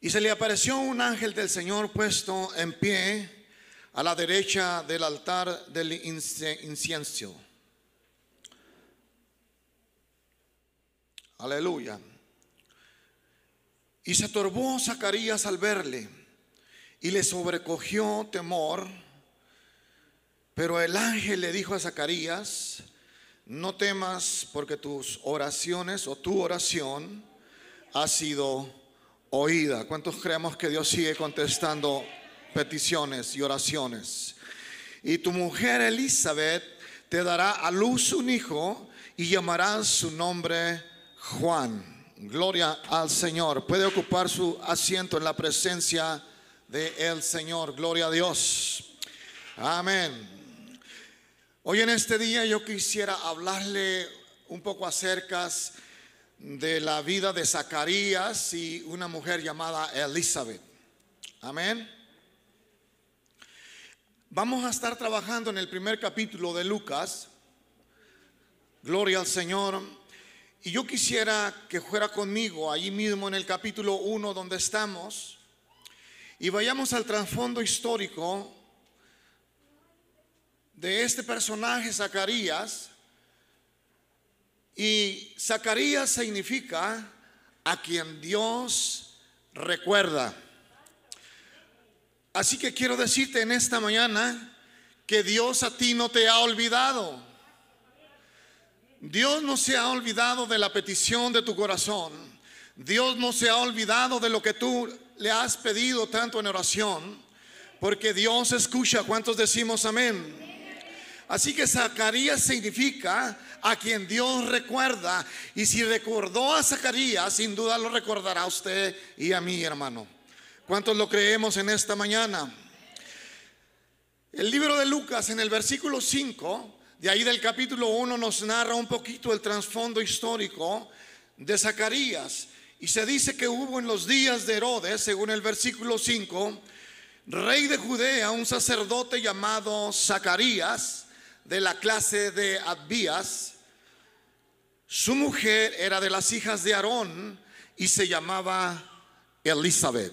Y se le apareció un ángel del Señor puesto en pie a la derecha del altar del incienso. Aleluya. Y se turbó Zacarías al verle y le sobrecogió temor. Pero el ángel le dijo a Zacarías, no temas porque tus oraciones o tu oración ha sido oída. ¿Cuántos creemos que Dios sigue contestando peticiones y oraciones? Y tu mujer Elizabeth te dará a luz un hijo y llamarás su nombre Juan. Gloria al Señor. Puede ocupar su asiento en la presencia del el Señor. Gloria a Dios. Amén. Hoy en este día yo quisiera hablarle un poco acerca de la vida de Zacarías y una mujer llamada Elizabeth. Amén. Vamos a estar trabajando en el primer capítulo de Lucas. Gloria al Señor. Y yo quisiera que fuera conmigo allí mismo en el capítulo 1 donde estamos y vayamos al trasfondo histórico de este personaje Zacarías y Zacarías significa a quien Dios recuerda. Así que quiero decirte en esta mañana que Dios a ti no te ha olvidado. Dios no se ha olvidado de la petición de tu corazón. Dios no se ha olvidado de lo que tú le has pedido tanto en oración. Porque Dios escucha. ¿Cuántos decimos amén? Así que Zacarías significa a quien Dios recuerda. Y si recordó a Zacarías, sin duda lo recordará usted y a mí, hermano. ¿Cuántos lo creemos en esta mañana? El libro de Lucas en el versículo 5, de ahí del capítulo 1, nos narra un poquito el trasfondo histórico de Zacarías. Y se dice que hubo en los días de Herodes, según el versículo 5, rey de Judea, un sacerdote llamado Zacarías de la clase de Abías. Su mujer era de las hijas de Aarón y se llamaba Elizabeth.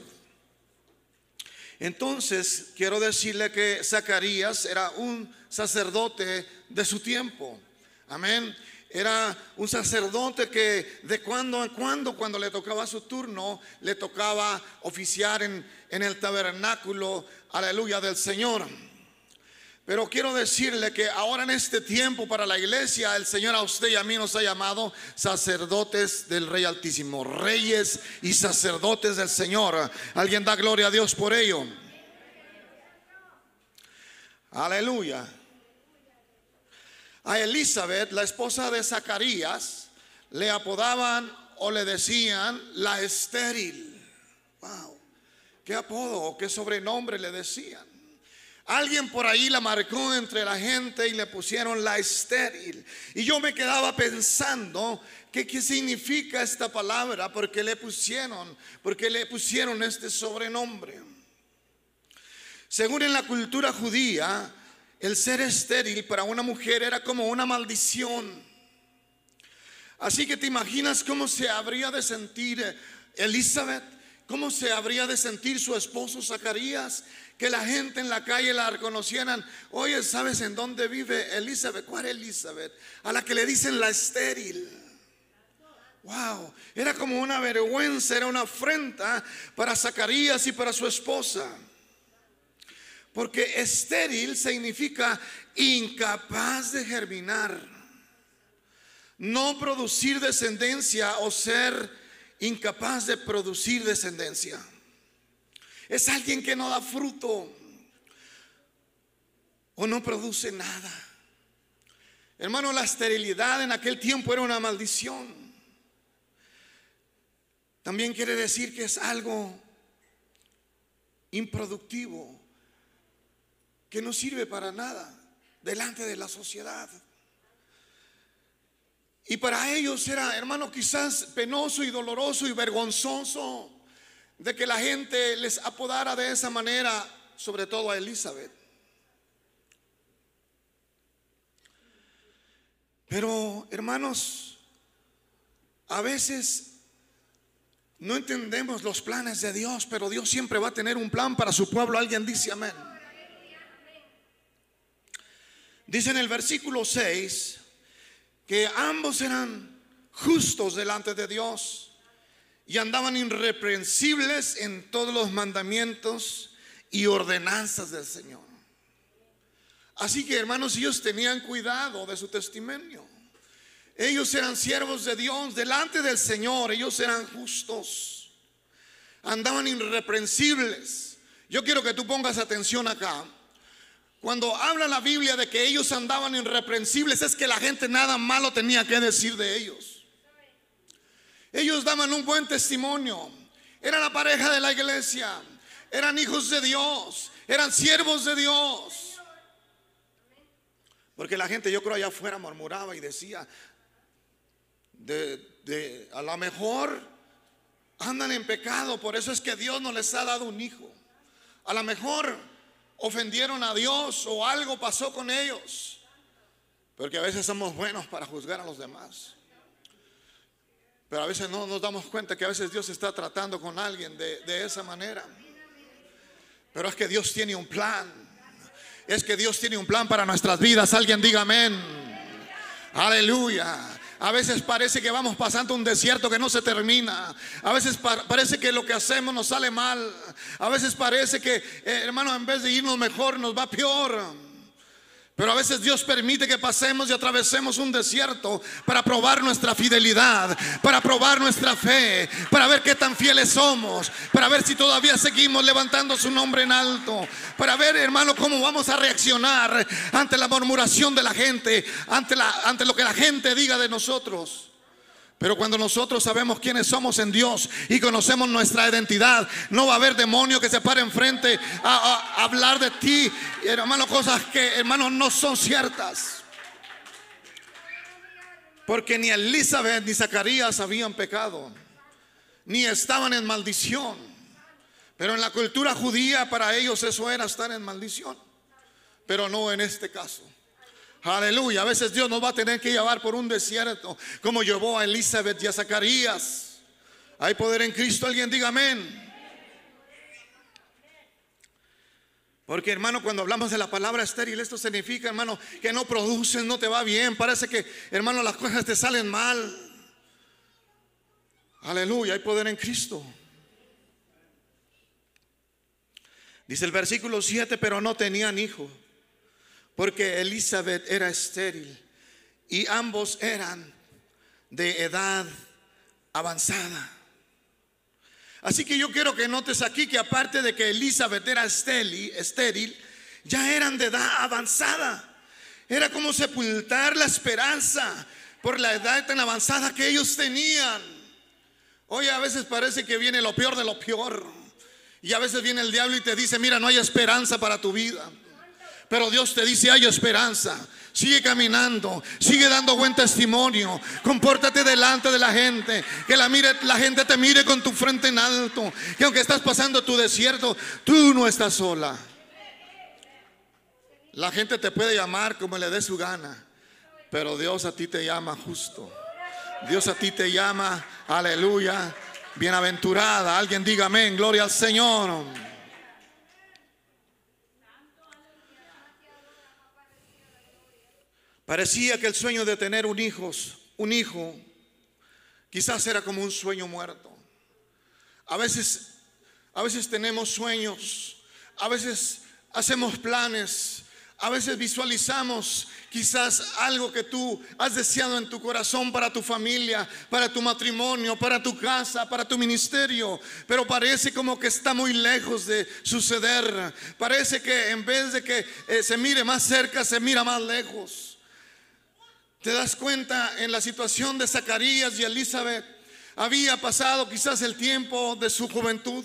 Entonces, quiero decirle que Zacarías era un sacerdote de su tiempo. Amén. Era un sacerdote que de cuando en cuando, cuando le tocaba su turno, le tocaba oficiar en, en el tabernáculo, aleluya, del Señor. Pero quiero decirle que ahora en este tiempo para la iglesia, el Señor a usted y a mí nos ha llamado sacerdotes del Rey Altísimo, reyes y sacerdotes del Señor. Alguien da gloria a Dios por ello. Aleluya. A Elizabeth, la esposa de Zacarías, le apodaban o le decían la estéril. Wow. ¿Qué apodo o qué sobrenombre le decían? Alguien por ahí la marcó entre la gente y le pusieron la estéril. Y yo me quedaba pensando que qué significa esta palabra, porque le pusieron, le pusieron este sobrenombre. Según en la cultura judía, el ser estéril para una mujer era como una maldición. Así que te imaginas cómo se habría de sentir Elizabeth, cómo se habría de sentir su esposo Zacarías que la gente en la calle la reconocieran. Oye, ¿sabes en dónde vive Elizabeth? ¿Cuál es Elizabeth? A la que le dicen la estéril. Wow, era como una vergüenza, era una afrenta para Zacarías y para su esposa. Porque estéril significa incapaz de germinar, no producir descendencia o ser incapaz de producir descendencia. Es alguien que no da fruto o no produce nada. Hermano, la esterilidad en aquel tiempo era una maldición. También quiere decir que es algo improductivo, que no sirve para nada delante de la sociedad. Y para ellos era, hermano, quizás penoso y doloroso y vergonzoso de que la gente les apodara de esa manera, sobre todo a Elizabeth. Pero, hermanos, a veces No entendemos los planes de Dios, pero Dios siempre va a tener un plan para su pueblo. Alguien dice amén. Dice en el versículo 6 que ambos eran justos delante de Dios y andaban irreprensibles en todos los mandamientos y ordenanzas del Señor. Así que hermanos, ellos tenían cuidado de su testimonio. Ellos eran siervos de Dios delante del Señor, ellos eran justos, andaban irreprensibles. Yo quiero que tú pongas atención acá. Cuando habla la Biblia de que ellos andaban irreprensibles, es que la gente nada malo tenía que decir de ellos. Ellos daban un buen testimonio. Era la pareja de la iglesia. Eran hijos de Dios. Eran siervos de Dios. Porque la gente, yo creo, allá afuera murmuraba y decía, de, a lo mejor andan en pecado, por eso es que Dios no les ha dado un hijo. A lo mejor ofendieron a Dios o algo pasó con ellos. Porque a veces somos buenos para juzgar a los demás. Pero a veces no nos damos cuenta que a veces Dios está tratando con alguien de, de esa manera. Pero es que Dios tiene un plan. Es que Dios tiene un plan para nuestras vidas. Alguien diga amén. Aleluya. A veces parece que vamos pasando un desierto que no se termina. A veces parece que lo que hacemos nos sale mal. A veces parece que, eh, hermano, en vez de irnos mejor, nos va peor. Pero a veces Dios permite que pasemos y atravesemos un desierto para probar nuestra fidelidad, para probar nuestra fe, para ver qué tan fieles somos, para ver si todavía seguimos levantando su nombre en alto, para ver, hermano, cómo vamos a reaccionar ante la murmuración de la gente, ante, la, ante lo que la gente diga de nosotros. Pero cuando nosotros sabemos quiénes somos en Dios y conocemos nuestra identidad, no va a haber demonio que se pare enfrente a, hablar de ti, hermano, cosas que, hermano, no son ciertas. Porque ni Elizabeth ni Zacarías habían pecado, ni estaban en maldición. Pero en la cultura judía para ellos eso era estar en maldición. Pero no en este caso. Aleluya. A veces Dios nos va a tener que llevar por un desierto, como llevó a Elizabeth y a Zacarías. Hay poder en Cristo. Alguien diga amén. Porque hermano, cuando hablamos de la palabra estéril, esto significa, hermano, que no produces, no te va bien. Parece que, hermano, las cosas te salen mal. Aleluya, hay poder en Cristo. Dice el versículo 7, pero no tenían hijo porque Elizabeth era estéril y ambos eran de edad avanzada. Así que yo quiero que notes aquí que aparte de que Elizabeth era estéril, ya eran de edad avanzada. Era como sepultar la esperanza por la edad tan avanzada que ellos tenían. Hoy a veces parece que viene lo peor de lo peor. Y a veces viene el diablo y te dice, mira, no hay esperanza para tu vida. Pero Dios te dice, hay esperanza. Sigue caminando, sigue dando buen testimonio. Compórtate delante de la gente. Que la, mire, la gente te mire con tu frente en alto. Que aunque estás pasando tu desierto, tú no estás sola. La gente te puede llamar como le dé su gana. Pero Dios a ti te llama justo. Dios a ti te llama, aleluya, bienaventurada. Alguien diga amén, gloria al Señor. Parecía que el sueño de tener un hijo, un hijo, quizás era como un sueño muerto. A veces, a veces tenemos sueños, a veces hacemos planes, a veces visualizamos quizás algo que tú has deseado en tu corazón para tu familia, para tu matrimonio, para tu casa, para tu ministerio, pero parece como que está muy lejos de suceder. Parece que en vez de que eh, se mire más cerca, se mira más lejos. Te das cuenta en la situación de Zacarías y Elizabeth. Había pasado quizás el tiempo de su juventud.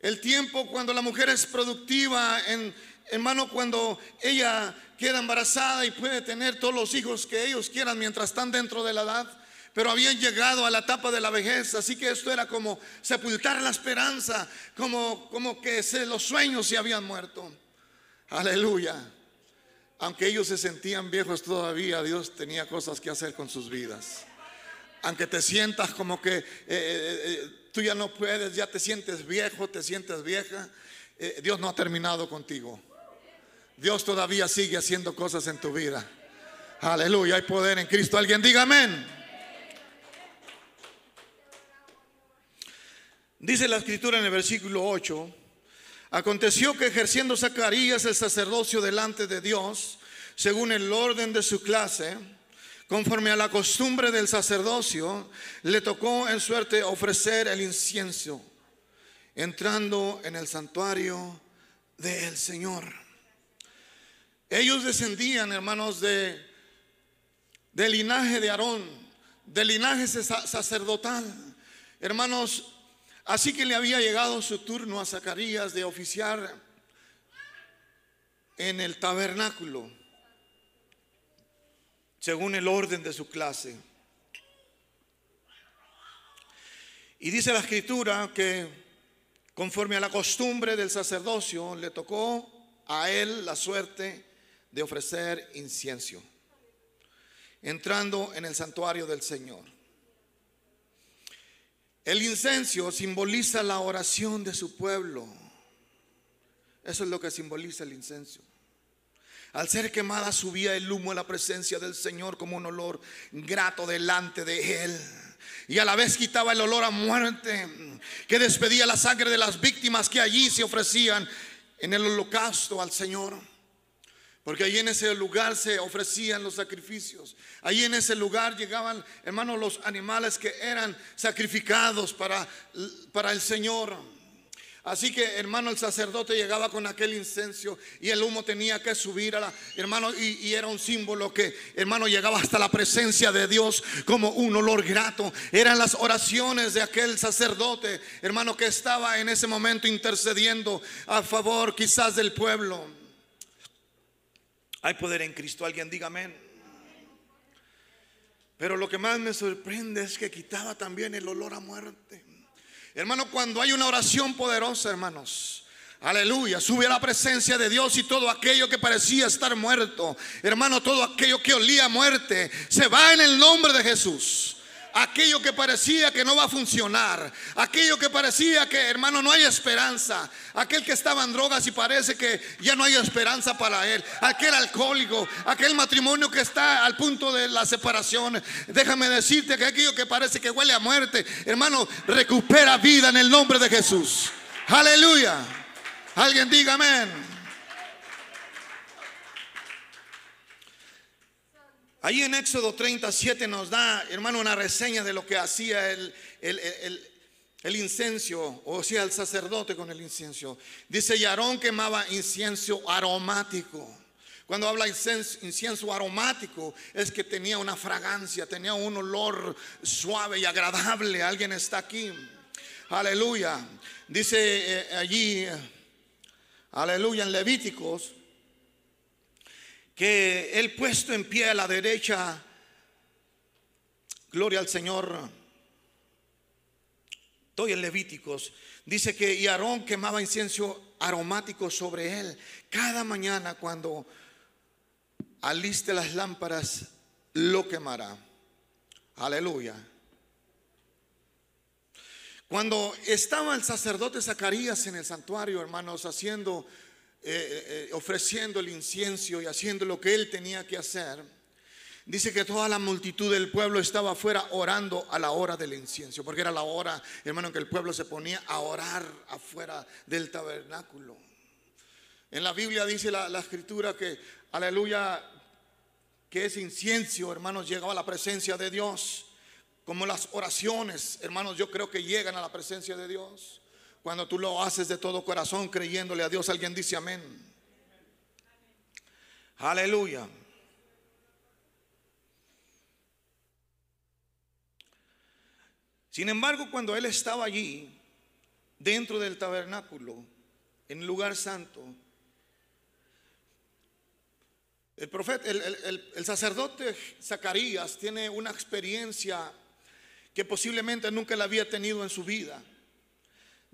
El tiempo cuando la mujer es productiva, en, hermano, cuando ella queda embarazada y puede tener todos los hijos que ellos quieran mientras están dentro de la edad. Pero habían llegado a la etapa de la vejez, así que esto era como sepultar la esperanza, como, como que los sueños se habían muerto. Aleluya aunque ellos se sentían viejos todavía, Dios tenía cosas que hacer con sus vidas. Aunque te sientas como que eh, eh, eh, tú ya no puedes, ya te sientes viejo, te sientes vieja, Dios no ha terminado contigo. Dios todavía sigue haciendo cosas en tu vida. Aleluya, hay poder en Cristo. Alguien diga amén. Dice la escritura en el versículo 8, aconteció que ejerciendo Zacarías el sacerdocio delante de Dios, según el orden de su clase, conforme a la costumbre del sacerdocio, le tocó en suerte ofrecer el incienso, entrando en el santuario del Señor. Ellos descendían, hermanos, de del linaje de Aarón, del linaje sacerdotal. Hermanos, así que le había llegado su turno a Zacarías de oficiar en el tabernáculo, según el orden de su clase. Y dice la escritura que conforme a la costumbre del sacerdocio, le tocó a él la suerte de ofrecer incienso entrando en el santuario del Señor. El incenso simboliza la oración de su pueblo. Eso es lo que simboliza el incenso. Al ser quemada subía el humo a la presencia del Señor como un olor grato delante de él. Y a la vez quitaba el olor a muerte que despedía la sangre de las víctimas que allí se ofrecían en el holocausto al Señor. Porque ahí en ese lugar se ofrecían los sacrificios. Ahí en ese lugar llegaban, hermanos, los animales que eran sacrificados para, para el Señor. Así que, hermano, el sacerdote llegaba con aquel incenso y el humo tenía que subir a la, hermano, y, y, era un símbolo que, hermano, llegaba hasta la presencia de Dios como un olor grato. Eran las oraciones de aquel sacerdote, hermano, que estaba en ese momento intercediendo a favor quizás del pueblo. Hay poder en Cristo. Alguien diga amén. Pero lo que más me sorprende es que quitaba también el olor a muerte. Hermano, cuando hay una oración poderosa, hermanos, Aleluya, sube a la presencia de Dios y todo aquello que parecía estar muerto, hermano, todo aquello que olía a muerte, se va en el nombre de Jesús aquello que parecía que no va a funcionar, aquello que parecía que, hermano, no hay esperanza, aquel que estaba en drogas y parece que ya no hay esperanza para él, aquel alcohólico, aquel matrimonio que está al punto de la separación. Déjame decirte que aquello que parece que huele a muerte, hermano, recupera vida en el nombre de Jesús. Aleluya. Alguien diga amén. Ahí en Éxodo 37 nos da, hermano, una reseña de lo que hacía el, el, incienso, o sea, el sacerdote con el incienso. Dice, y Aarón quemaba incienso aromático. Cuando habla incienso, incienso, aromático, es que tenía una fragancia, tenía un olor suave y agradable. Alguien está aquí. Aleluya. Dice eh, allí, aleluya, en Levíticos que él puesto en pie a la derecha, gloria al Señor, estoy en Levíticos, dice que y Aarón quemaba incienso aromático sobre él cada mañana cuando aliste las lámparas, lo quemará. Aleluya. Cuando estaba el sacerdote Zacarías en el santuario, hermanos, haciendo eh, eh, ofreciendo el incienso y haciendo lo que él tenía que hacer, dice que toda la multitud del pueblo estaba afuera orando a la hora del incienso, porque era la hora, hermano, que el pueblo se ponía a orar afuera del tabernáculo. En la Biblia dice la, la escritura que, aleluya, que ese incienso, hermanos, llegaba a la presencia de Dios. Como las oraciones, hermanos, yo creo que llegan a la presencia de Dios. Cuando tú lo haces de todo corazón creyéndole a Dios, alguien dice amén. Aleluya. Sin embargo, cuando él estaba allí, dentro del tabernáculo, en lugar santo, el profeta, el, sacerdote Zacarías tiene una experiencia que posiblemente nunca la había tenido en su vida.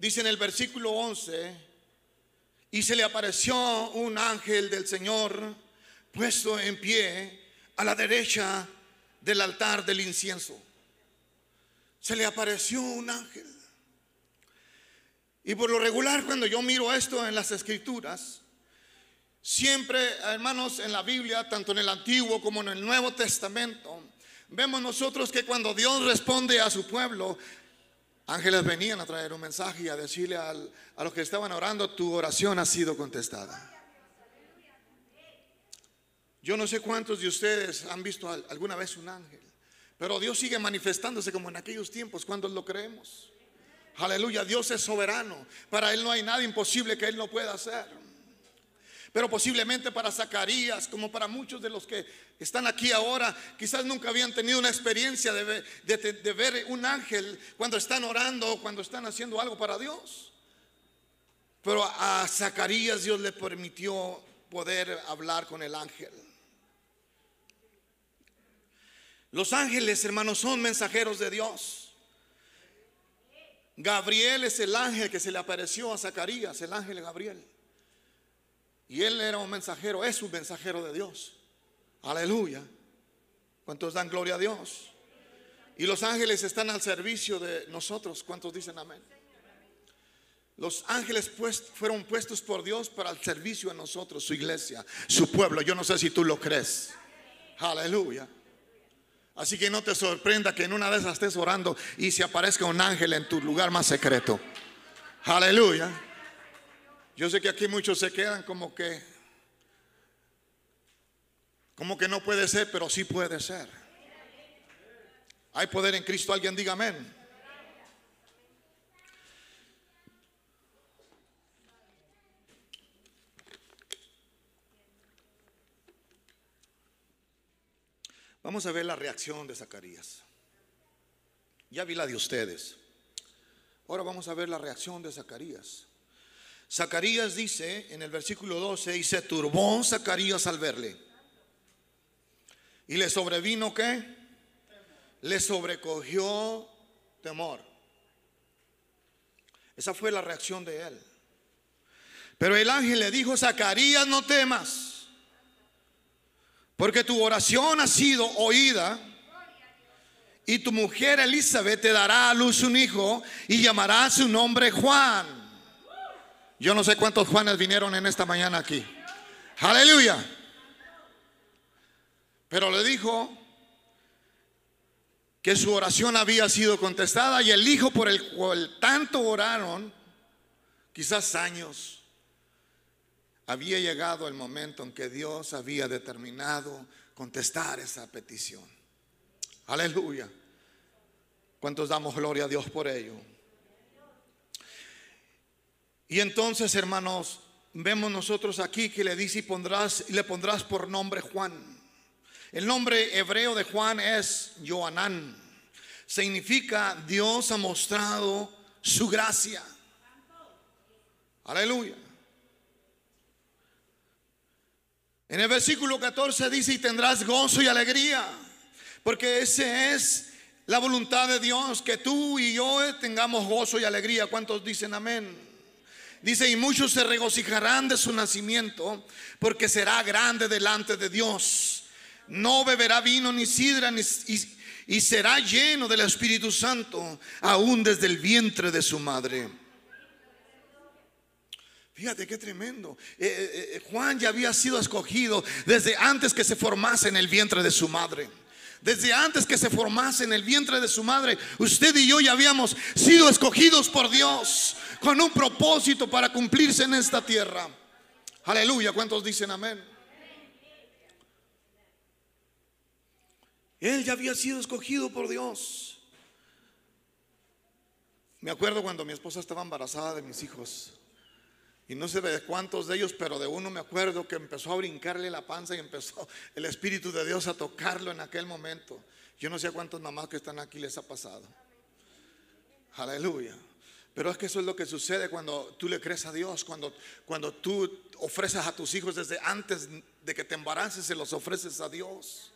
Dice en el versículo 11, y se le apareció un ángel del Señor puesto en pie a la derecha del altar del incienso. se le apareció un ángel. Y por lo regular, cuando yo miro esto en las escrituras, siempre, hermanos, en la Biblia, tanto en el Antiguo como en el Nuevo Testamento, vemos nosotros que cuando Dios responde a su pueblo, ángeles venían a traer un mensaje y a decirle a los que estaban orando, tu oración ha sido contestada. Yo no sé cuántos de ustedes han visto alguna vez un ángel, pero Dios sigue manifestándose como en aquellos tiempos cuando lo creemos. Aleluya, Dios es soberano. Para Él no hay nada imposible que Él no pueda hacer. Pero posiblemente para Zacarías, como para muchos de los que están aquí ahora, quizás nunca habían tenido una experiencia de ver, un ángel cuando están orando o cuando están haciendo algo para Dios. Pero a Zacarías Dios le permitió poder hablar con el ángel. Los ángeles, hermanos, son mensajeros de Dios. Gabriel es el ángel que se le apareció a Zacarías, el ángel Gabriel. Y él era un mensajero, es un mensajero de Dios. Aleluya. ¿Cuántos dan gloria a Dios? Y los ángeles están al servicio de nosotros. ¿Cuántos dicen amén? Los ángeles fueron puestos por Dios para el servicio de nosotros, su iglesia, su pueblo. Yo no sé si tú lo crees. Aleluya. Así que no te sorprenda que en una de estés orando y se aparezca un ángel en tu lugar más secreto. Aleluya. Yo sé que aquí muchos se quedan como que, como que no puede ser, pero sí puede ser. Hay poder en Cristo. Alguien diga amén. Vamos a ver la reacción de Zacarías. Ya vi la de ustedes. Ahora vamos a ver la reacción de Zacarías. Zacarías dice en el versículo 12, y se turbó Zacarías al verle. ¿Y le sobrevino qué? Le sobrecogió temor. Esa fue la reacción de él. Pero el ángel le dijo, Zacarías, no temas porque tu oración ha sido oída. Y tu mujer Elizabeth te dará a luz un hijo y llamará su nombre Juan. Yo no sé cuántos Juanes vinieron en esta mañana aquí. Aleluya. Pero le dijo que su oración había sido contestada y el hijo por el cual tanto oraron, quizás años, había llegado el momento en que Dios había determinado contestar esa petición. Aleluya. ¿Cuántos damos gloria a Dios por ello? Y entonces, hermanos, vemos nosotros aquí que le dice y pondrás y le pondrás por nombre Juan. El nombre hebreo de Juan es Joanán. Significa Dios ha mostrado su gracia. Aleluya. En el versículo 14 dice, y tendrás gozo y alegría, porque esa es la voluntad de Dios, que tú y yo tengamos gozo y alegría. ¿Cuántos dicen amén? Dice, y muchos se regocijarán de su nacimiento, porque será grande delante de Dios. No beberá vino ni sidra, y será lleno del Espíritu Santo, aún desde el vientre de su madre. Fíjate qué tremendo. Eh, eh, eh, Juan ya había sido escogido desde antes que se formase en el vientre de su madre. Desde antes que se formase en el vientre de su madre, usted y yo ya habíamos sido escogidos por Dios con un propósito para cumplirse en esta tierra. Aleluya, ¿cuántos dicen amén? Él ya había sido escogido por Dios. Me acuerdo cuando mi esposa estaba embarazada de mis hijos. Y no sé de cuántos de ellos, pero de uno me acuerdo que empezó a brincarle la panza y empezó el Espíritu de Dios a tocarlo en aquel momento. Yo no sé a cuántas mamás que están aquí les ha pasado. Aleluya. Pero es que eso es lo que sucede cuando tú le crees a Dios, cuando, cuando tú ofreces a tus hijos desde antes de que te embaraces, se los ofreces a Dios.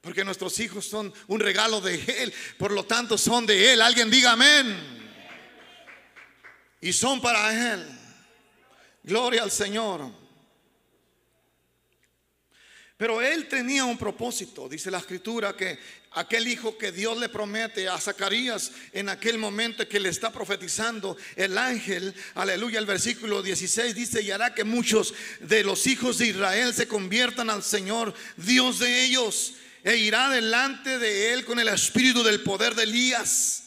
Porque nuestros hijos son un regalo de Él, por lo tanto son de Él. Alguien diga amén. Y son para Él. Gloria al Señor. Pero él tenía un propósito, dice la escritura, que aquel hijo que Dios le promete a Zacarías en aquel momento que le está profetizando, el ángel, aleluya, el versículo 16 dice, y hará que muchos de los hijos de Israel se conviertan al Señor, Dios de ellos, e irá delante de él con el espíritu del poder de Elías,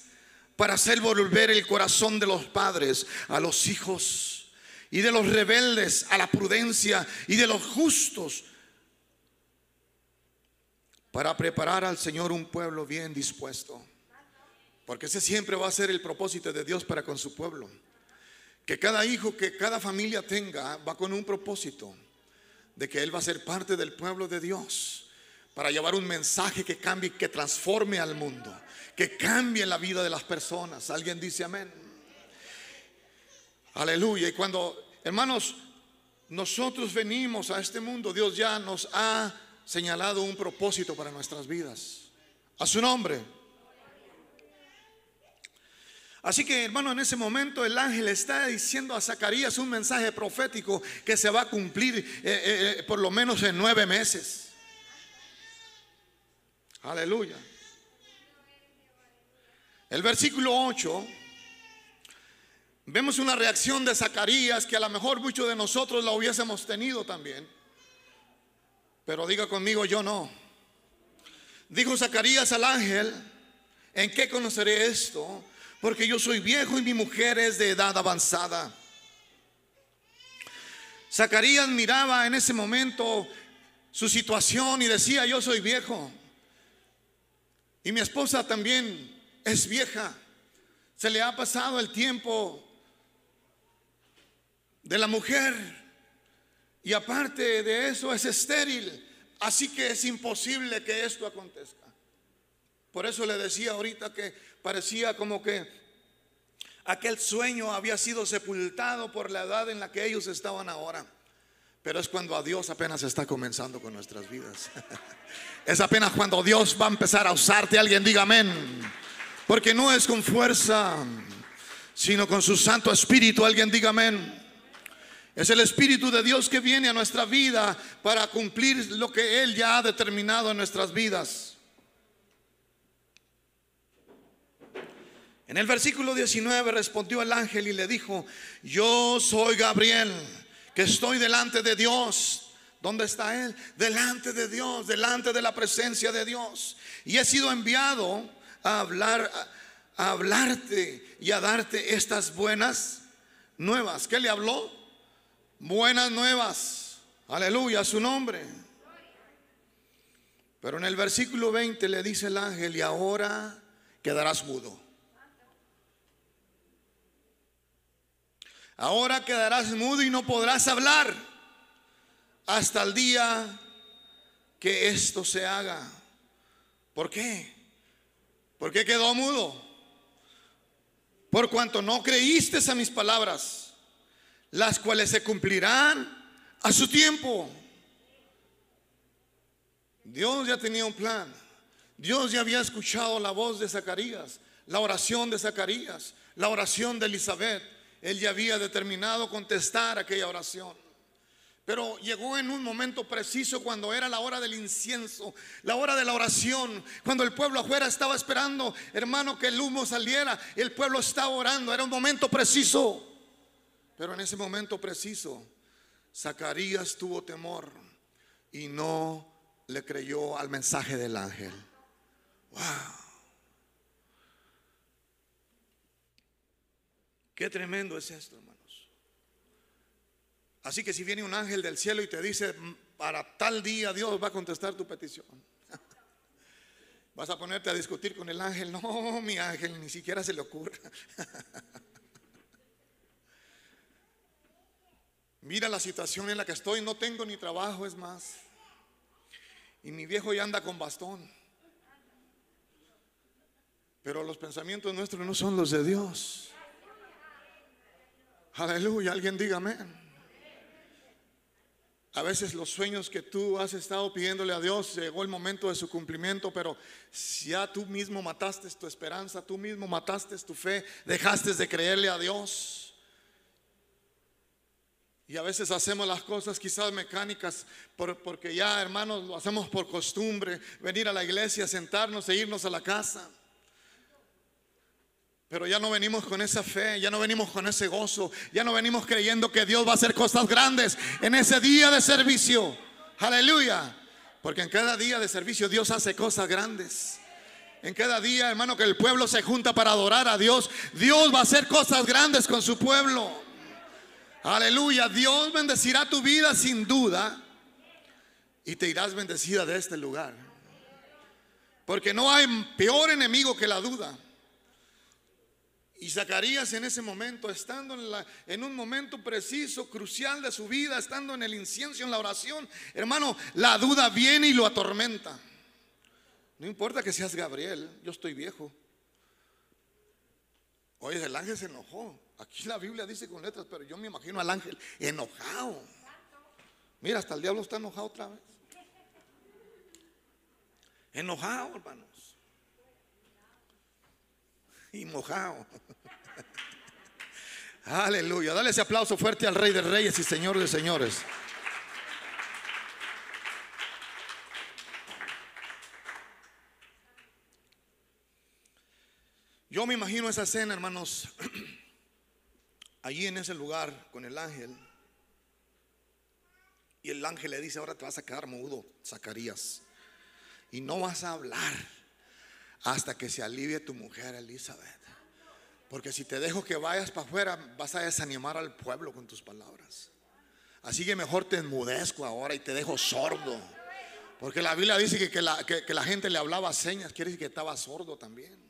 para hacer volver el corazón de los padres a los hijos, y de los rebeldes a la prudencia, y de los justos para preparar al Señor un pueblo bien dispuesto. Porque ese siempre va a ser el propósito de Dios para con su pueblo. Que cada hijo, que cada familia tenga, va con un propósito de que Él va a ser parte del pueblo de Dios para llevar un mensaje que cambie, que transforme al mundo, que cambie la vida de las personas. Alguien dice amén. Aleluya. Y cuando, hermanos, nosotros venimos a este mundo, Dios ya nos ha señalado un propósito para nuestras vidas. A su nombre. Así que hermano, en ese momento el ángel está diciendo a Zacarías un mensaje profético que se va a cumplir eh, eh, eh, por lo menos en nueve meses. Aleluya. El versículo 8, vemos una reacción de Zacarías que a lo mejor muchos de nosotros la hubiésemos tenido también. Pero diga conmigo, yo no. Dijo Zacarías al ángel, ¿en qué conoceré esto? Porque yo soy viejo y mi mujer es de edad avanzada. Zacarías miraba en ese momento su situación y decía, yo soy viejo. Y mi esposa también es vieja. Se le ha pasado el tiempo de la mujer y aparte de eso es estéril. Así que es imposible que esto acontezca. Por eso le decía ahorita que parecía como que aquel sueño había sido sepultado por la edad en la que ellos estaban ahora. Pero es cuando a Dios apenas está comenzando con nuestras vidas. Es apenas cuando Dios va a empezar a usarte. Alguien diga amén. Porque no es con fuerza, sino con su Santo Espíritu. Alguien diga amén. Es el Espíritu de Dios que viene a nuestra vida para cumplir lo que Él ya ha determinado en nuestras vidas. En el versículo 19 respondió el ángel y le dijo, yo soy Gabriel, que estoy delante de Dios. ¿Dónde está Él? Delante de Dios, delante de la presencia de Dios. Y he sido enviado a hablar, a hablarte y a darte estas buenas nuevas. ¿Qué le habló? Buenas nuevas. Aleluya, su nombre. Pero en el versículo 20 le dice el ángel, y ahora quedarás mudo. Ahora quedarás mudo y no podrás hablar hasta el día que esto se haga. ¿Por qué? ¿Por qué quedó mudo? Por cuanto no creíste a mis palabras las cuales se cumplirán a su tiempo. Dios ya tenía un plan. Dios ya había escuchado la voz de Zacarías, la oración de Zacarías, la oración de Elizabeth. Él ya había determinado contestar aquella oración. Pero llegó en un momento preciso cuando era la hora del incienso, la hora de la oración, cuando el pueblo afuera estaba esperando, hermano, que el humo saliera. El pueblo estaba orando, era un momento preciso. Pero en ese momento preciso, Zacarías tuvo temor y no le creyó al mensaje del ángel. Wow. Qué tremendo es esto, hermanos. Así que si viene un ángel del cielo y te dice, para tal día Dios va a contestar tu petición. Vas a ponerte a discutir con el ángel. No, mi ángel, ni siquiera se le ocurre. Mira la situación en la que estoy, no tengo ni trabajo, es más. Y mi viejo ya anda con bastón. Pero los pensamientos nuestros no son los de Dios. Aleluya, alguien diga amén. A veces los sueños que tú has estado pidiéndole a Dios, llegó el momento de su cumplimiento, pero si ya tú mismo mataste tu esperanza, tú mismo mataste tu fe, dejaste de creerle a Dios. Y a veces hacemos las cosas quizás mecánicas porque ya, hermanos, lo hacemos por costumbre, venir a la iglesia, sentarnos e irnos a la casa. Pero ya no venimos con esa fe, ya no venimos con ese gozo, ya no venimos creyendo que Dios va a hacer cosas grandes en ese día de servicio. Aleluya. Porque en cada día de servicio Dios hace cosas grandes. En cada día, hermano, que el pueblo se junta para adorar a Dios, Dios va a hacer cosas grandes con su pueblo. Aleluya, Dios bendecirá tu vida sin duda y te irás bendecida de este lugar. Porque no hay peor enemigo que la duda. Y Zacarías en ese momento, estando en, un momento preciso, crucial de su vida, estando en el incienso, en la oración, hermano, la duda viene y lo atormenta. No importa que seas Gabriel, yo estoy viejo. Oye, el ángel se enojó. Aquí la Biblia dice con letras, pero yo me imagino al ángel enojado. Mira, hasta el diablo está enojado otra vez. Enojado, hermanos. Y mojado. Aleluya. Dale ese aplauso fuerte al Rey de Reyes y Señor de Señores. Yo me imagino esa escena, hermanos. allí en ese lugar con el ángel. Y el ángel le dice, ahora te vas a quedar mudo, Zacarías. Y no vas a hablar hasta que se alivie tu mujer Elizabeth. Porque si te dejo que vayas para afuera, vas a desanimar al pueblo con tus palabras. Así que mejor te enmudezco ahora y te dejo sordo. Porque la Biblia dice que, la, que la gente le hablaba señas, quiere decir que estaba sordo también.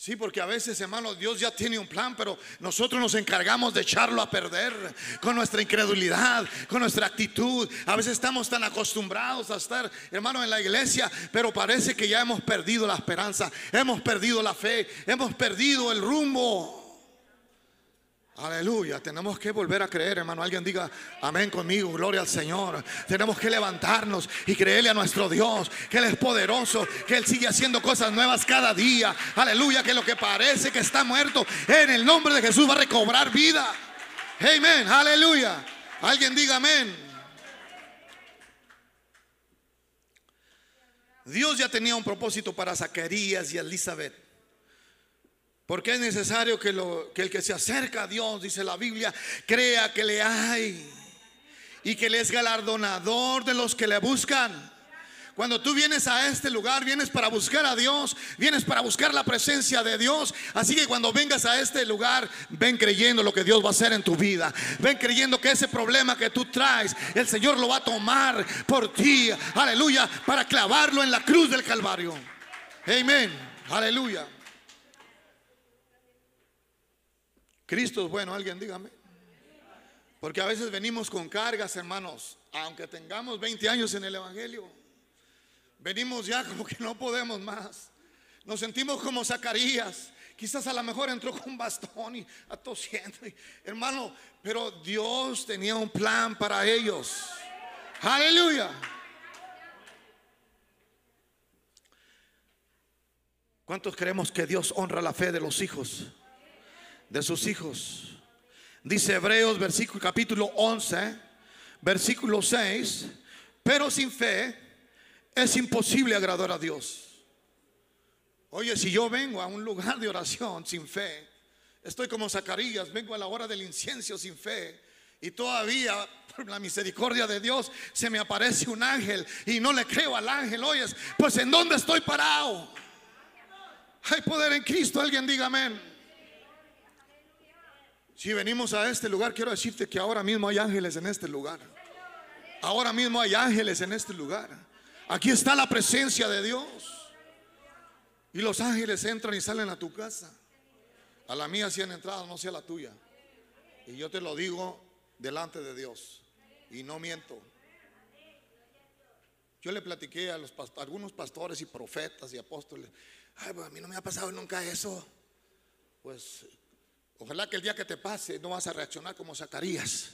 Sí, porque a veces, hermano, Dios ya tiene un plan, pero nosotros nos encargamos de echarlo a perder con nuestra incredulidad, con nuestra actitud. A veces estamos tan acostumbrados a estar, hermano, en la iglesia, pero parece que ya hemos perdido la esperanza, hemos perdido la fe, hemos perdido el rumbo. Aleluya, tenemos que volver a creer, hermano. Alguien diga amén conmigo, gloria al Señor. Tenemos que levantarnos y creerle a nuestro Dios, que Él es poderoso, que Él sigue haciendo cosas nuevas cada día. Aleluya, que lo que parece que está muerto, en el nombre de Jesús va a recobrar vida. Amén, aleluya. Alguien diga amén. Dios ya tenía un propósito para Zacarías y Elizabeth. Porque es necesario que, el que se acerca a Dios, dice la Biblia, crea que le hay y que le es galardonador de los que le buscan. Cuando tú vienes a este lugar, vienes para buscar a Dios, vienes para buscar la presencia de Dios. Así que cuando vengas a este lugar, ven creyendo lo que Dios va a hacer en tu vida. Ven creyendo que ese problema que tú traes, el Señor lo va a tomar por ti. Aleluya, para clavarlo en la cruz del Calvario. Amén. Aleluya. Cristo es bueno, alguien dígame. Porque a veces venimos con cargas, hermanos, aunque tengamos 20 años en el Evangelio. Venimos ya como que no podemos más. Nos sentimos como Zacarías. Quizás a lo mejor entró con bastón y atosiendo. hermano, pero Dios tenía un plan para ellos. Aleluya. ¿Cuántos creemos que Dios honra la fe de los hijos? De sus hijos. Dice Hebreos versículo capítulo 11, versículo 6, pero sin fe es imposible agradar a Dios. Oye, si yo vengo a un lugar de oración sin fe, estoy como Zacarías, vengo a la hora del incienso sin fe y todavía por la misericordia de Dios se me aparece un ángel y no le creo al ángel, oyes, pues en dónde estoy parado. Hay poder en Cristo, alguien diga amén. Si venimos a este lugar, quiero decirte que ahora mismo hay ángeles en este lugar. Ahora mismo hay ángeles en este lugar. Aquí está la presencia de Dios. Y los ángeles entran y salen a tu casa. A la mía si han entrado, no sea la tuya. Y yo te lo digo delante de Dios. Y no miento. Yo le platiqué a, los, algunos pastores y profetas y apóstoles. Ay, pues a mí no me ha pasado nunca eso. Pues Ojalá que el día que te pase no vas a reaccionar como Zacarías,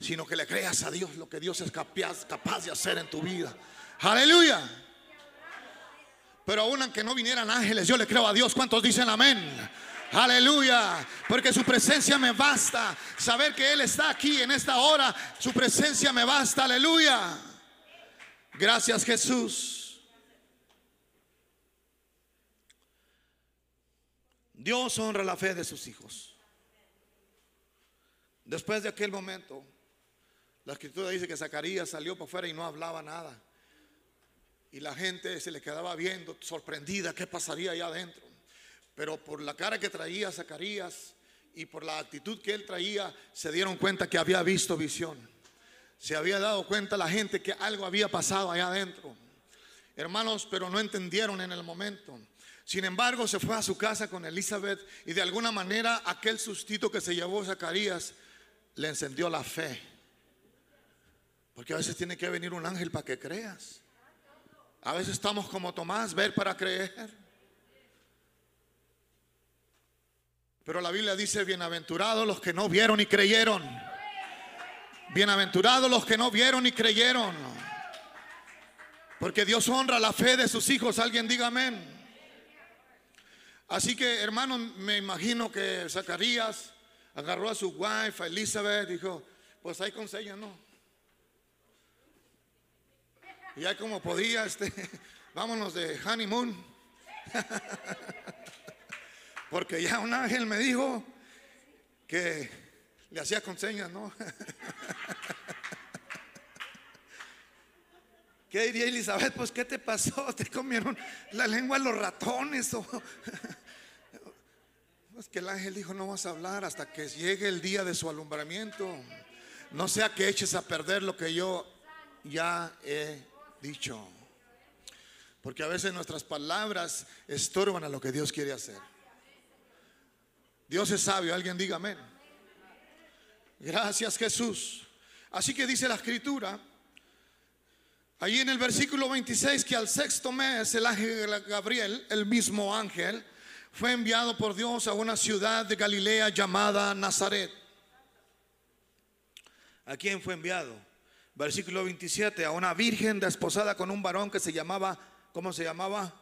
sino que le creas a Dios lo que Dios es capaz, de hacer en tu vida. Aleluya. Pero aún aunque no vinieran ángeles, yo le creo a Dios. ¿Cuántos dicen amén? Aleluya, porque su presencia me basta. Saber que Él está aquí en esta hora, su presencia me basta. Aleluya. Gracias Jesús. Dios honra la fe de sus hijos. Después de aquel momento, la escritura dice que Zacarías salió para afuera y no hablaba nada. Y la gente se le quedaba viendo, sorprendida, qué pasaría allá adentro. Pero por la cara que traía Zacarías y por la actitud que él traía, se dieron cuenta que había visto visión. Se había dado cuenta la gente que algo había pasado allá adentro. Hermanos, pero no entendieron en el momento. Sin embargo, se fue a su casa con Elizabeth y de alguna manera aquel sustito que se llevó Zacarías le encendió la fe. Porque a veces tiene que venir un ángel para que creas. A veces estamos como Tomás, ver para creer. Pero la Biblia dice, bienaventurados los que no vieron y creyeron. Bienaventurados los que no vieron y creyeron. Porque Dios honra la fe de sus hijos. Alguien diga amén. Así que, hermano, me imagino que Zacarías agarró a su wife, a Elizabeth, dijo, pues ahí con ¿no? Y ya como podía, este, vámonos de honeymoon. Porque ya un ángel me dijo que le hacía con señas, ¿no? ¿Qué diría Elizabeth? Pues, ¿qué te pasó? ¿Te comieron la lengua los ratones? ¿O? Pues que el ángel dijo, no vas a hablar hasta que llegue el día de su alumbramiento. No sea que eches a perder lo que yo ya he dicho. Porque a veces nuestras palabras estorban a lo que Dios quiere hacer. Dios es sabio, alguien diga amén. Gracias Jesús. Así que dice la escritura, ahí en el versículo 26, que al sexto mes el ángel Gabriel, el mismo ángel, fue enviado por Dios a una ciudad de Galilea llamada Nazaret. ¿A quién fue enviado? Versículo 27, a una virgen desposada con un varón que se llamaba, ¿cómo se llamaba?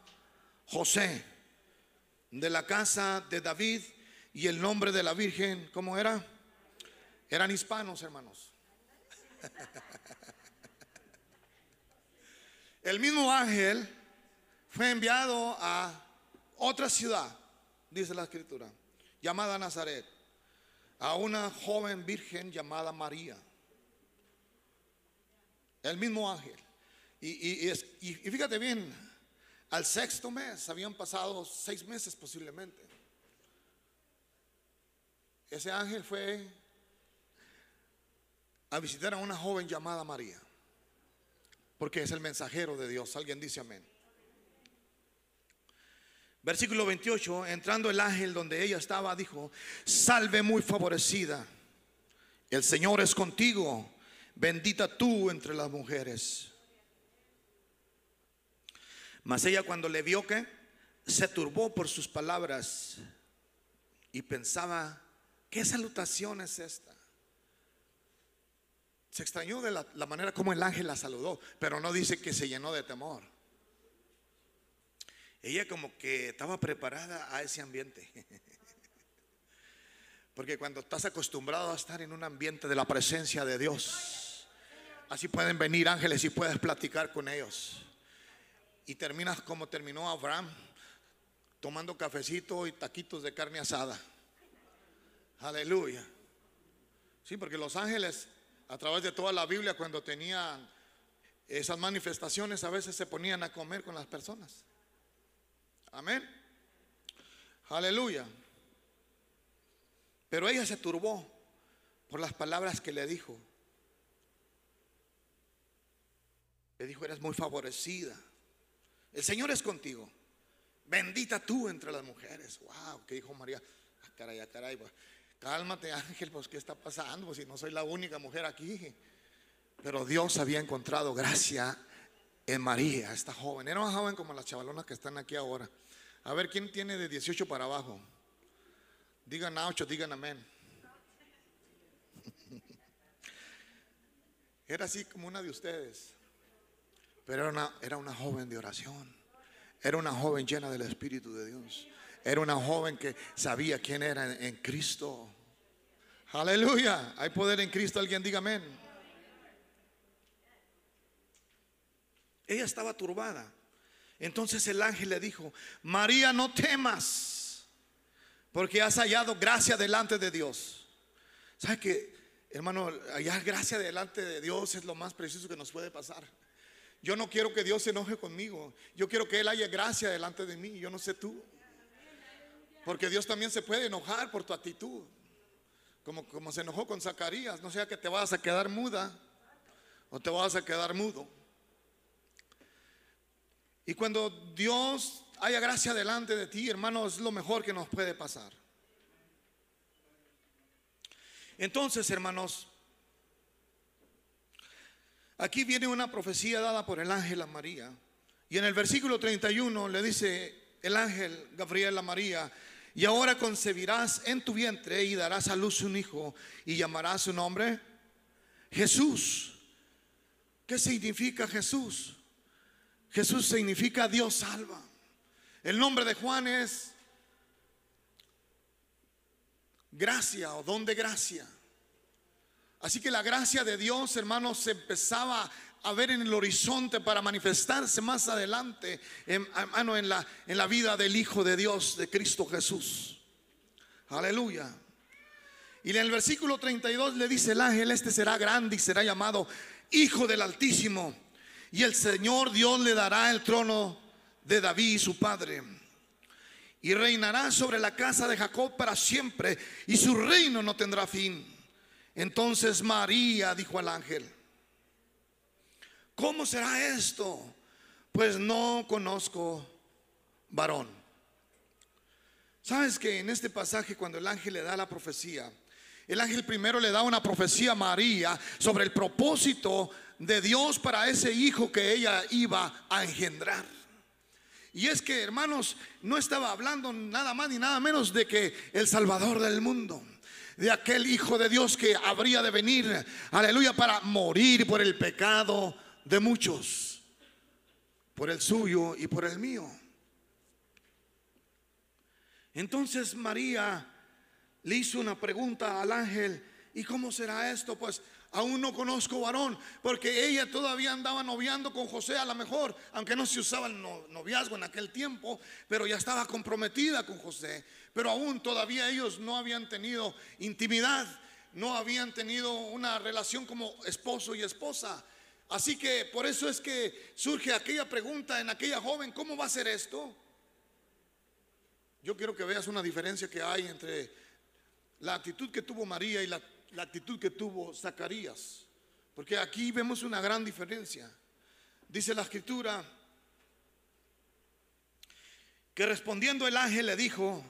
José, de la casa de David. Y el nombre de la virgen, ¿cómo era? Eran hispanos, hermanos. El mismo ángel fue enviado a otra ciudad, dice la escritura, llamada Nazaret, a una joven virgen llamada María. El mismo ángel. Y, fíjate bien, al sexto mes, habían pasado seis meses posiblemente. Ese ángel fue a visitar a una joven llamada María, porque es el mensajero de Dios. Alguien dice amén. Versículo 28, entrando el ángel donde ella estaba, dijo, salve muy favorecida, el Señor es contigo bendita tú entre las mujeres. Mas ella cuando le vio que se turbó por sus palabras y pensaba, ¿qué salutación es esta? Se extrañó de la, manera como el ángel la saludó, pero no dice que se llenó de temor. Ella como que estaba preparada a ese ambiente. Porque cuando estás acostumbrado a estar en un ambiente de la presencia de Dios, Así pueden venir ángeles y puedes platicar con ellos. Y terminas como terminó Abraham, tomando cafecito y taquitos de carne asada. Aleluya. Sí, porque los ángeles, a través de toda la Biblia, cuando tenían esas manifestaciones, a veces se ponían a comer con las personas. Amén. Aleluya. Pero ella se turbó por las palabras que le dijo. Le dijo, eres muy favorecida. El Señor es contigo. Bendita tú entre las mujeres. Wow, ¿qué dijo María? Ah, caray, ah, caray. Cálmate, ángel, pues ¿qué está pasando? Pues si no soy la única mujer aquí. Pero Dios había encontrado gracia en María, esta joven. Era una joven como las chavalonas que están aquí ahora. A ver, ¿quién tiene de 18 para abajo? Digan a 8, digan amén. Era así como una de ustedes. Pero era una, era una joven de oración. Era una joven llena del Espíritu de Dios. Era una joven que sabía quién era en, Cristo. Aleluya. Hay poder en Cristo. Alguien diga amén. Ella estaba turbada. Entonces el ángel le dijo, María, no temas, porque has hallado gracia delante de Dios. ¿Sabe que, hermano, hallar gracia delante de Dios es lo más precioso que nos puede pasar? Yo no quiero que Dios se enoje conmigo. Yo quiero que Él haya gracia delante de mí. Yo no sé tú. Porque Dios también se puede enojar por tu actitud. Como, como se enojó con Zacarías. No sea que te vas a quedar muda o te vas a quedar mudo. Y cuando Dios haya gracia delante de ti, hermano, es lo mejor que nos puede pasar. Entonces, hermanos, aquí viene una profecía dada por el ángel a María. Y en el versículo 31 le dice el ángel Gabriel a María, y ahora concebirás en tu vientre y darás a luz un hijo y llamarás su nombre Jesús. ¿Qué significa Jesús? Jesús significa Dios salva. El nombre de Juan es gracia o don de gracia. Así que la gracia de Dios, hermanos, se empezaba a ver en el horizonte para manifestarse más adelante, en, en, la, en la vida del Hijo de Dios, de Cristo Jesús. Aleluya. Y en el versículo 32 le dice el ángel, este será grande y será llamado Hijo del Altísimo y el Señor Dios le dará el trono de David, su padre. Y reinará sobre la casa de Jacob para siempre. Y su reino no tendrá fin. Entonces María dijo al ángel, ¿cómo será esto? Pues no conozco varón. Sabes que en este pasaje cuando el ángel le da la profecía, el ángel primero le da una profecía a María sobre el propósito de Dios para ese hijo que ella iba a engendrar. Y es que, hermanos, no estaba hablando nada más ni nada menos de que el Salvador del mundo de aquel Hijo de Dios que habría de venir, aleluya, para morir por el pecado de muchos, por el suyo y por el mío. Entonces María le hizo una pregunta al ángel, ¿y cómo será esto? Pues aún no conozco varón, porque ella todavía andaba noviando con José a lo mejor, aunque no se usaba el noviazgo en aquel tiempo, pero ya estaba comprometida con José, pero aún todavía ellos no habían tenido intimidad, no habían tenido una relación como esposo y esposa. Así que por eso es que surge aquella pregunta en aquella joven, ¿cómo va a ser esto? Yo quiero que veas una diferencia que hay entre la actitud que tuvo María y la la actitud que tuvo Zacarías. Porque aquí vemos una gran diferencia. Dice la escritura que respondiendo el ángel le dijo,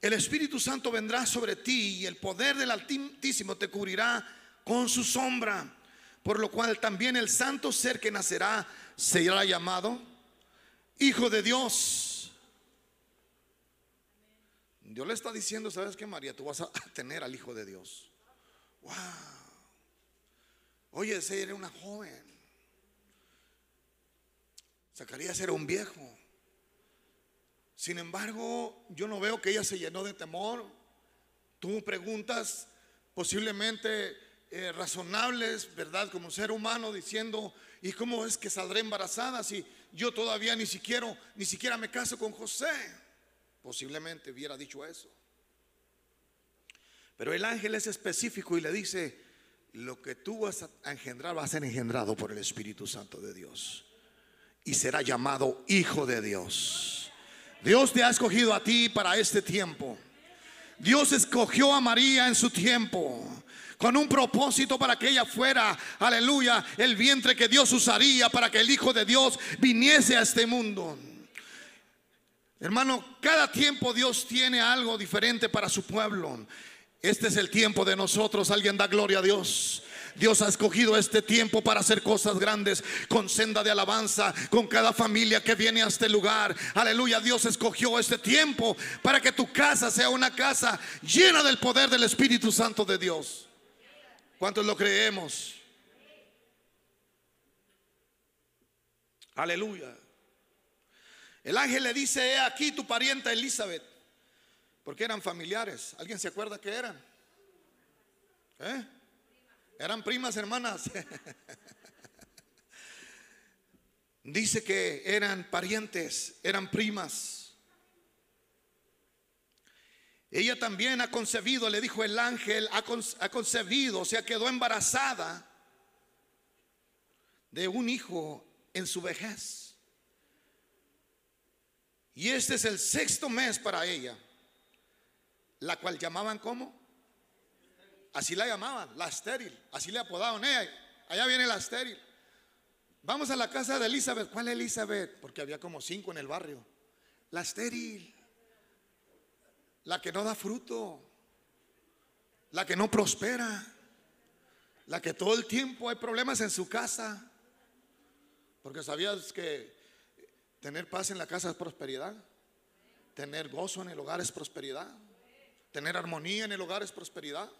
el Espíritu Santo vendrá sobre ti y el poder del Altísimo te cubrirá con su sombra, por lo cual también el santo ser que nacerá será llamado Hijo de Dios. Dios le está diciendo, ¿sabes qué, María? Tú vas a tener al Hijo de Dios. Wow. Oye, ese era una joven. Zacarías era un viejo. Sin embargo, yo no veo que ella se llenó de temor. Tú preguntas posiblemente eh, razonables, ¿verdad? Como ser humano diciendo, ¿y cómo es que saldré embarazada si yo todavía ni siquiera, ni siquiera me caso con José? Posiblemente hubiera dicho eso. Pero el ángel es específico y le dice, lo que tú vas a engendrar va a ser engendrado por el Espíritu Santo de Dios. Y será llamado Hijo de Dios. Dios te ha escogido a ti para este tiempo. Dios escogió a María en su tiempo con un propósito para que ella fuera, aleluya, el vientre que Dios usaría para que el Hijo de Dios viniese a este mundo. Hermano, cada tiempo Dios tiene algo diferente para su pueblo. Este es el tiempo de nosotros. Alguien da gloria a Dios. Dios ha escogido este tiempo para hacer cosas grandes con senda de alabanza, con cada familia que viene a este lugar. Aleluya, Dios escogió este tiempo para que tu casa sea una casa llena del poder del Espíritu Santo de Dios. ¿Cuántos lo creemos? Aleluya. El ángel le dice, he aquí tu parienta Elizabeth Porque eran familiares. ¿Alguien se acuerda que eran? ¿Eh? Eran primas hermanas. Dice que eran parientes, eran primas. Ella también ha concebido, le dijo el ángel, ha, concebido, o sea, quedó embarazada de un hijo en su vejez. Y este es el sexto mes para ella, la cual llamaban como, así la llamaban, la estéril, así le apodaban, ella, allá viene la estéril. Vamos a la casa de Elizabeth. ¿Cuál Elizabeth? Porque había como cinco en el barrio. La estéril. La que no da fruto. La que no prospera. La que todo el tiempo hay problemas en su casa. Porque sabías que tener paz en la casa es prosperidad. Tener gozo en el hogar es prosperidad. Tener armonía en el hogar es prosperidad.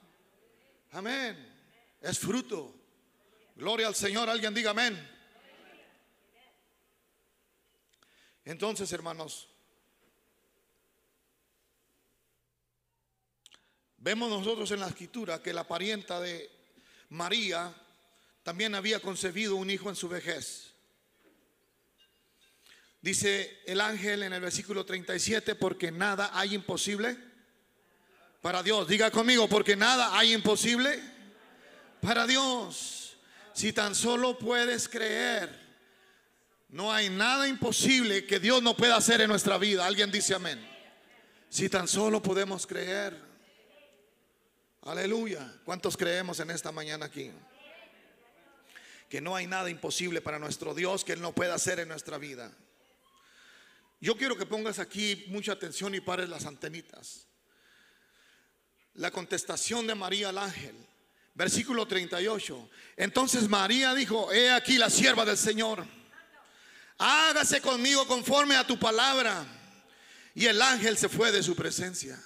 Amén. Es fruto. Gloria al Señor. Alguien diga amén. Entonces, hermanos, vemos nosotros en la escritura que la parienta de María también había concebido un hijo en su vejez. Dice el ángel en el versículo 37, porque nada hay imposible para Dios. Diga conmigo, porque nada hay imposible para Dios. Si tan solo puedes creer no hay nada imposible que Dios no pueda hacer en nuestra vida. Alguien dice amén. Si tan solo podemos creer. Aleluya. ¿Cuántos creemos en esta mañana aquí? Que no hay nada imposible para nuestro Dios que Él no pueda hacer en nuestra vida. Yo quiero que pongas aquí mucha atención y pares las antenitas. La contestación de María al ángel. Versículo 38. Entonces María dijo, he aquí la sierva del Señor hágase conmigo conforme a tu palabra. Y el ángel se fue de su presencia.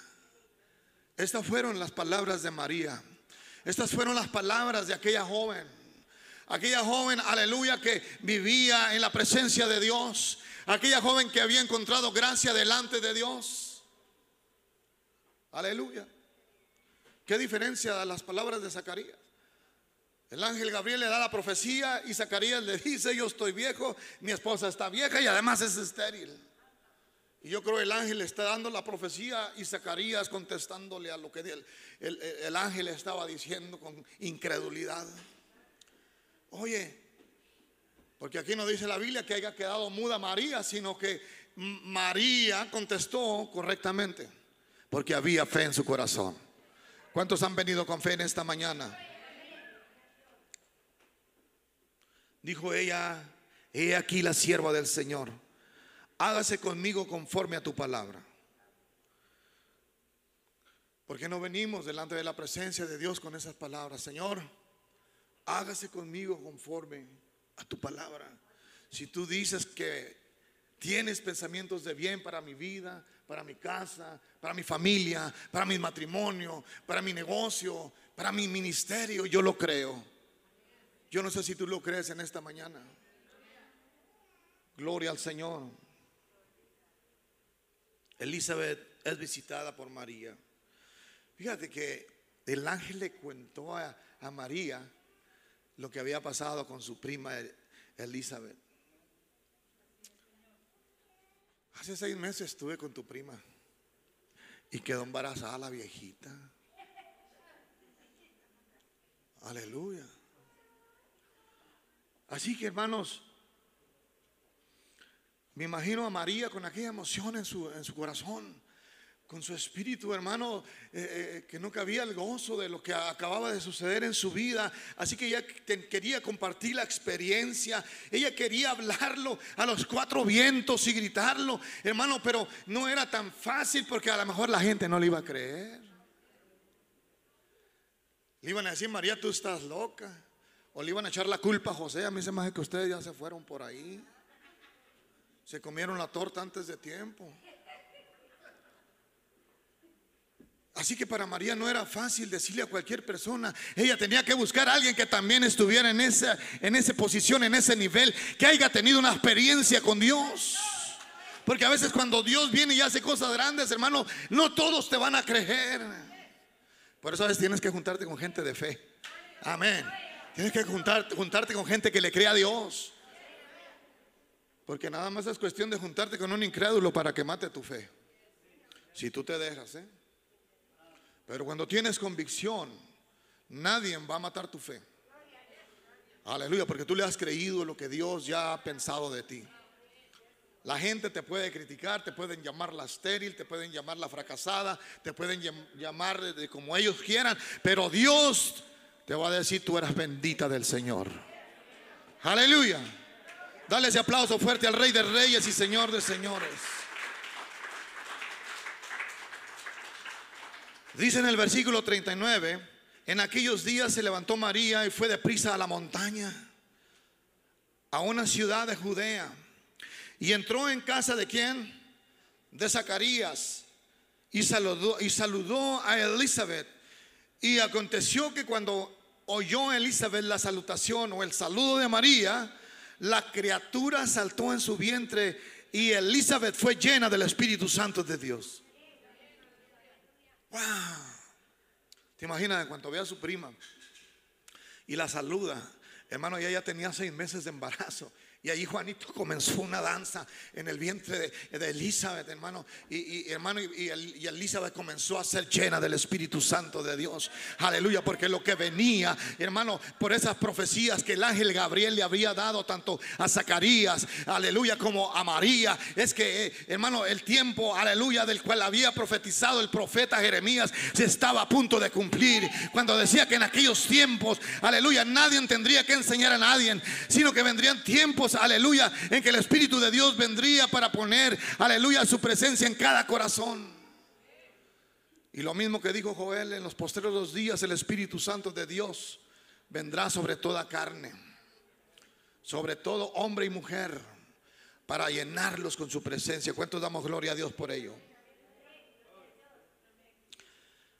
Estas fueron las palabras de María. Estas fueron las palabras de aquella joven. Aquella joven, aleluya, que vivía en la presencia de Dios. Aquella joven que había encontrado gracia delante de Dios. Aleluya. ¿Qué diferencia a las palabras de Zacarías? El ángel Gabriel le da la profecía y Zacarías le dice, yo estoy viejo, mi esposa está vieja y además es estéril. Y yo creo que el ángel está dando la profecía y Zacarías contestándole a lo que el, el, ángel estaba diciendo con incredulidad. Oye, porque aquí no dice la Biblia que haya quedado muda María, sino que María contestó correctamente, porque había fe en su corazón. ¿Cuántos han venido con fe en esta mañana? Dijo ella, he aquí la sierva del Señor, hágase conmigo conforme a tu palabra. Porque no venimos delante de la presencia de Dios con esas palabras, Señor, hágase conmigo conforme a tu palabra. Si tú dices que tienes pensamientos de bien para mi vida, para mi casa, para mi familia, para mi matrimonio, para mi negocio, para mi ministerio, yo lo creo. Yo no sé si tú lo crees en esta mañana. Gloria al Señor. Elizabeth es visitada por María. Fíjate que el ángel le contó a, María lo que había pasado con su prima Elizabeth. Hace seis meses estuve con tu prima y quedó embarazada la viejita. Aleluya. Así que hermanos, me imagino a María con aquella emoción en su, corazón, con su espíritu, hermano, eh, eh, que no cabía el gozo de lo que acababa de suceder en su vida. Así que ella quería compartir la experiencia, ella quería hablarlo a los cuatro vientos y gritarlo, hermano, pero no era tan fácil porque a lo mejor la gente no le iba a creer. Le iban a decir, María, tú estás loca. O le iban a echar la culpa a José. A mí se me hace que ustedes ya se fueron por ahí. Se comieron la torta antes de tiempo. Así que para María no era fácil decirle a cualquier persona. Ella tenía que buscar a alguien que también estuviera en esa, en esa posición, en ese nivel, que haya tenido una experiencia con Dios. Porque a veces cuando Dios viene y hace cosas grandes, hermano, no todos te van a creer. Por eso a veces tienes que juntarte con gente de fe. Amén. Tienes que juntarte, juntarte con gente que le crea a Dios. Porque nada más es cuestión de juntarte con un incrédulo para que mate tu fe. Si tú te dejas, ¿eh? Pero cuando tienes convicción, nadie va a matar tu fe. Aleluya, porque tú le has creído lo que Dios ya ha pensado de ti. La gente te puede criticar, te pueden llamar la estéril, te pueden llamar la fracasada, te pueden llamar de como ellos quieran, pero Dios te va a decir, tú eras bendita del Señor. Aleluya. Dale ese aplauso fuerte al Rey de Reyes y Señor de Señores. Dice en el versículo 39, en aquellos días se levantó María y fue deprisa a la montaña, a una ciudad de Judea, y entró en casa de quién? De Zacarías, y saludó, y saludó a Elizabeth. Y aconteció que cuando oyó Elizabeth la salutación o el saludo de María, la criatura saltó en su vientre y Elizabeth fue llena del Espíritu Santo de Dios. Wow. ¿Te imaginas cuando ve a su prima y la saluda? Hermano, ella ya tenía seis meses de embarazo y ahí Juanito comenzó una danza en el vientre de, Elizabeth, hermano. Y, hermano, y, Elizabeth comenzó a ser llena del Espíritu Santo de Dios. Aleluya, porque lo que venía, hermano, por esas profecías que el ángel Gabriel le había dado tanto a Zacarías, aleluya, como a María, es que, eh, hermano, el tiempo, aleluya, del cual había profetizado el profeta Jeremías, se estaba a punto de cumplir. Cuando decía que en aquellos tiempos, aleluya, nadie tendría que enseñar a nadie, sino que vendrían tiempos aleluya, en que el Espíritu de Dios vendría para poner, aleluya, su presencia en cada corazón. Y lo mismo que dijo Joel, en los posteriores días el Espíritu Santo de Dios vendrá sobre toda carne, sobre todo hombre y mujer, para llenarlos con su presencia. ¿Cuántos damos gloria a Dios por ello?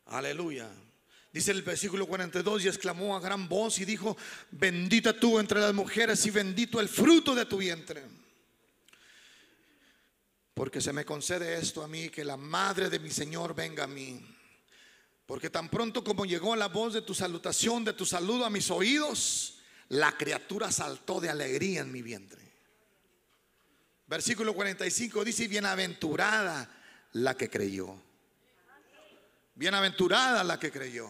Aleluya. Dice el versículo 42 y exclamó a gran voz y dijo, bendita tú entre las mujeres y bendito el fruto de tu vientre. Porque se me concede esto a mí, que la madre de mi Señor venga a mí. Porque tan pronto como llegó la voz de tu salutación, de tu saludo a mis oídos, la criatura saltó de alegría en mi vientre. Versículo 45 dice, bienaventurada la que creyó. Bienaventurada la que creyó.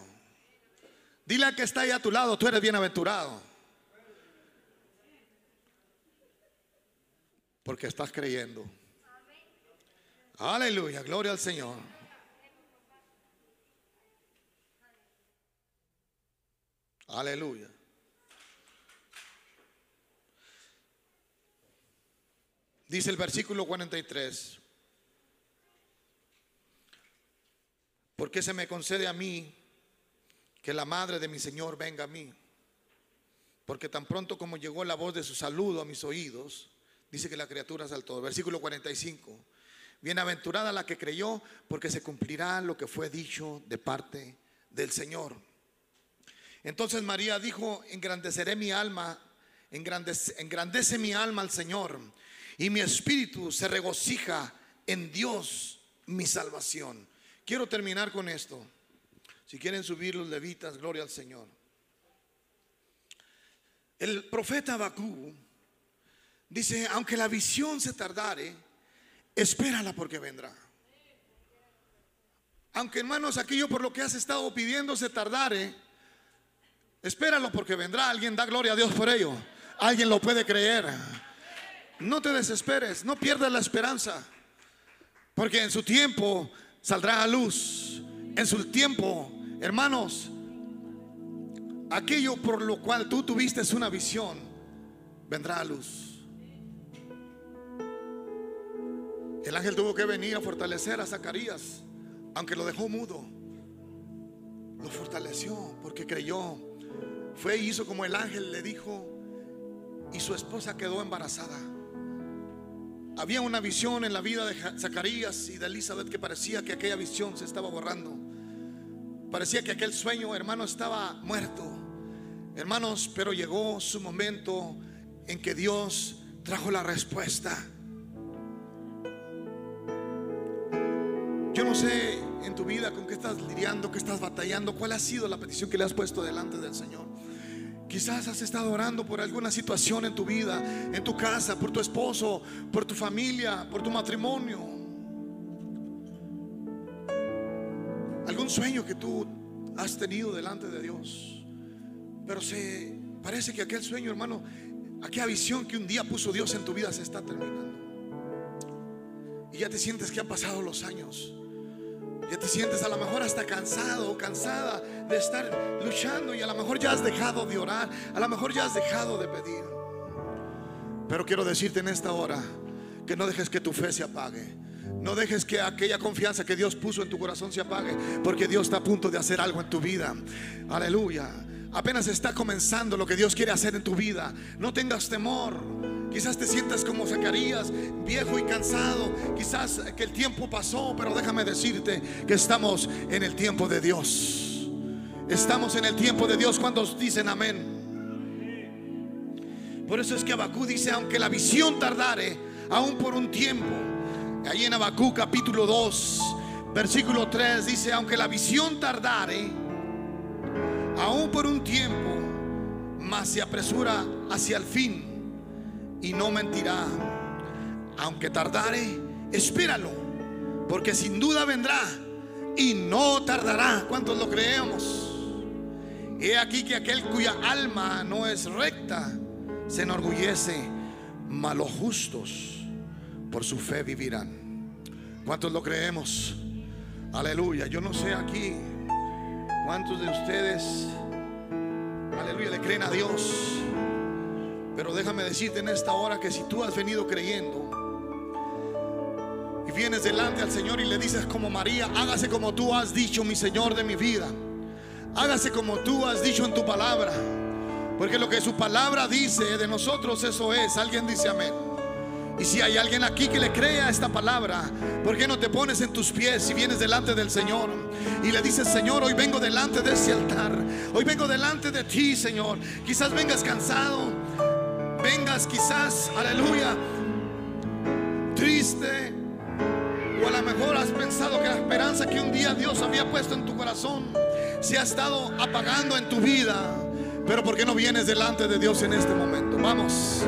Dile a que está ahí a tu lado, tú eres bienaventurado. Porque estás creyendo. Aleluya, gloria al Señor. Aleluya. Dice el versículo 43. Porque se me concede a mí que la madre de mi Señor venga a mí. Porque tan pronto como llegó la voz de su saludo a mis oídos, dice que la criatura saltó. Versículo 45. Bienaventurada la que creyó, porque se cumplirá lo que fue dicho de parte del Señor. Entonces María dijo, engrandeceré mi alma, engrandece, engrandece mi alma al Señor, y mi espíritu se regocija en Dios, mi salvación. Quiero terminar con esto. Si quieren subir los levitas, gloria al Señor. El profeta Abacú dice, aunque la visión se tardare, espérala porque vendrá. Aunque hermanos, aquello por lo que has estado pidiendo se tardare, espéralo porque vendrá. Alguien da gloria a Dios por ello. Alguien lo puede creer. No te desesperes, no pierdas la esperanza. Porque en su tiempo saldrá a luz. En su tiempo Hermanos, aquello por lo cual tú tuviste una visión, vendrá a luz. El ángel tuvo que venir a fortalecer a Zacarías, aunque lo dejó mudo. Lo fortaleció porque creyó. Fue y hizo como el ángel le dijo y su esposa quedó embarazada. Había una visión en la vida de Zacarías y de Elizabeth que parecía que aquella visión se estaba borrando. Parecía que aquel sueño, hermano, estaba muerto. Hermanos, pero llegó su momento en que Dios trajo la respuesta. Yo no sé en tu vida con qué estás lidiando, qué estás batallando, cuál ha sido la petición que le has puesto delante del Señor. Quizás has estado orando por alguna situación en tu vida, en tu casa, por tu esposo, por tu familia, por tu matrimonio. Sueño que tú has tenido delante de Dios. Pero se parece que aquel sueño, hermano, aquella visión que un día puso Dios en tu vida se está terminando. Y ya te sientes que han pasado los años. Ya te sientes a lo mejor hasta cansado o cansada de estar luchando y a lo mejor ya has dejado de orar, a lo mejor ya has dejado de pedir. Pero quiero decirte en esta hora que no dejes que tu fe se apague. No dejes que aquella confianza que Dios puso en tu corazón se apague, porque Dios está a punto de hacer algo en tu vida. Aleluya. Apenas está comenzando lo que Dios quiere hacer en tu vida. No tengas temor. Quizás te sientas como Zacarías, viejo y cansado. Quizás que el tiempo pasó, pero déjame decirte que estamos en el tiempo de Dios. Estamos en el tiempo de Dios cuando dicen amén. Por eso es que Abacú dice, aunque la visión tardare, aún por un tiempo. Ahí en Abacú capítulo 2, versículo 3 dice, aunque la visión tardare, aún por un tiempo, mas se apresura hacia el fin y no mentirá. Aunque tardare, espéralo, porque sin duda vendrá y no tardará. ¿Cuántos lo creemos? He aquí que aquel cuya alma no es recta se enorgullece, mas los justos por su fe vivirán. ¿Cuántos lo creemos? Aleluya. Yo no sé aquí cuántos de ustedes, aleluya, le creen a Dios. Pero déjame decirte en esta hora que si tú has venido creyendo y vienes delante al Señor y le dices como María, hágase como tú has dicho, mi Señor de mi vida. Hágase como tú has dicho en tu palabra. Porque lo que su palabra dice de nosotros, eso es. Alguien dice amén. Y si hay alguien aquí que le crea esta palabra, ¿por qué no te pones en tus pies y vienes delante del Señor? Y le dices, Señor, hoy vengo delante de ese altar. Hoy vengo delante de ti, Señor. Quizás vengas cansado. Vengas quizás, aleluya, triste. O a lo mejor has pensado que la esperanza que un día Dios había puesto en tu corazón se ha estado apagando en tu vida. Pero ¿por qué no vienes delante de Dios en este momento? Vamos.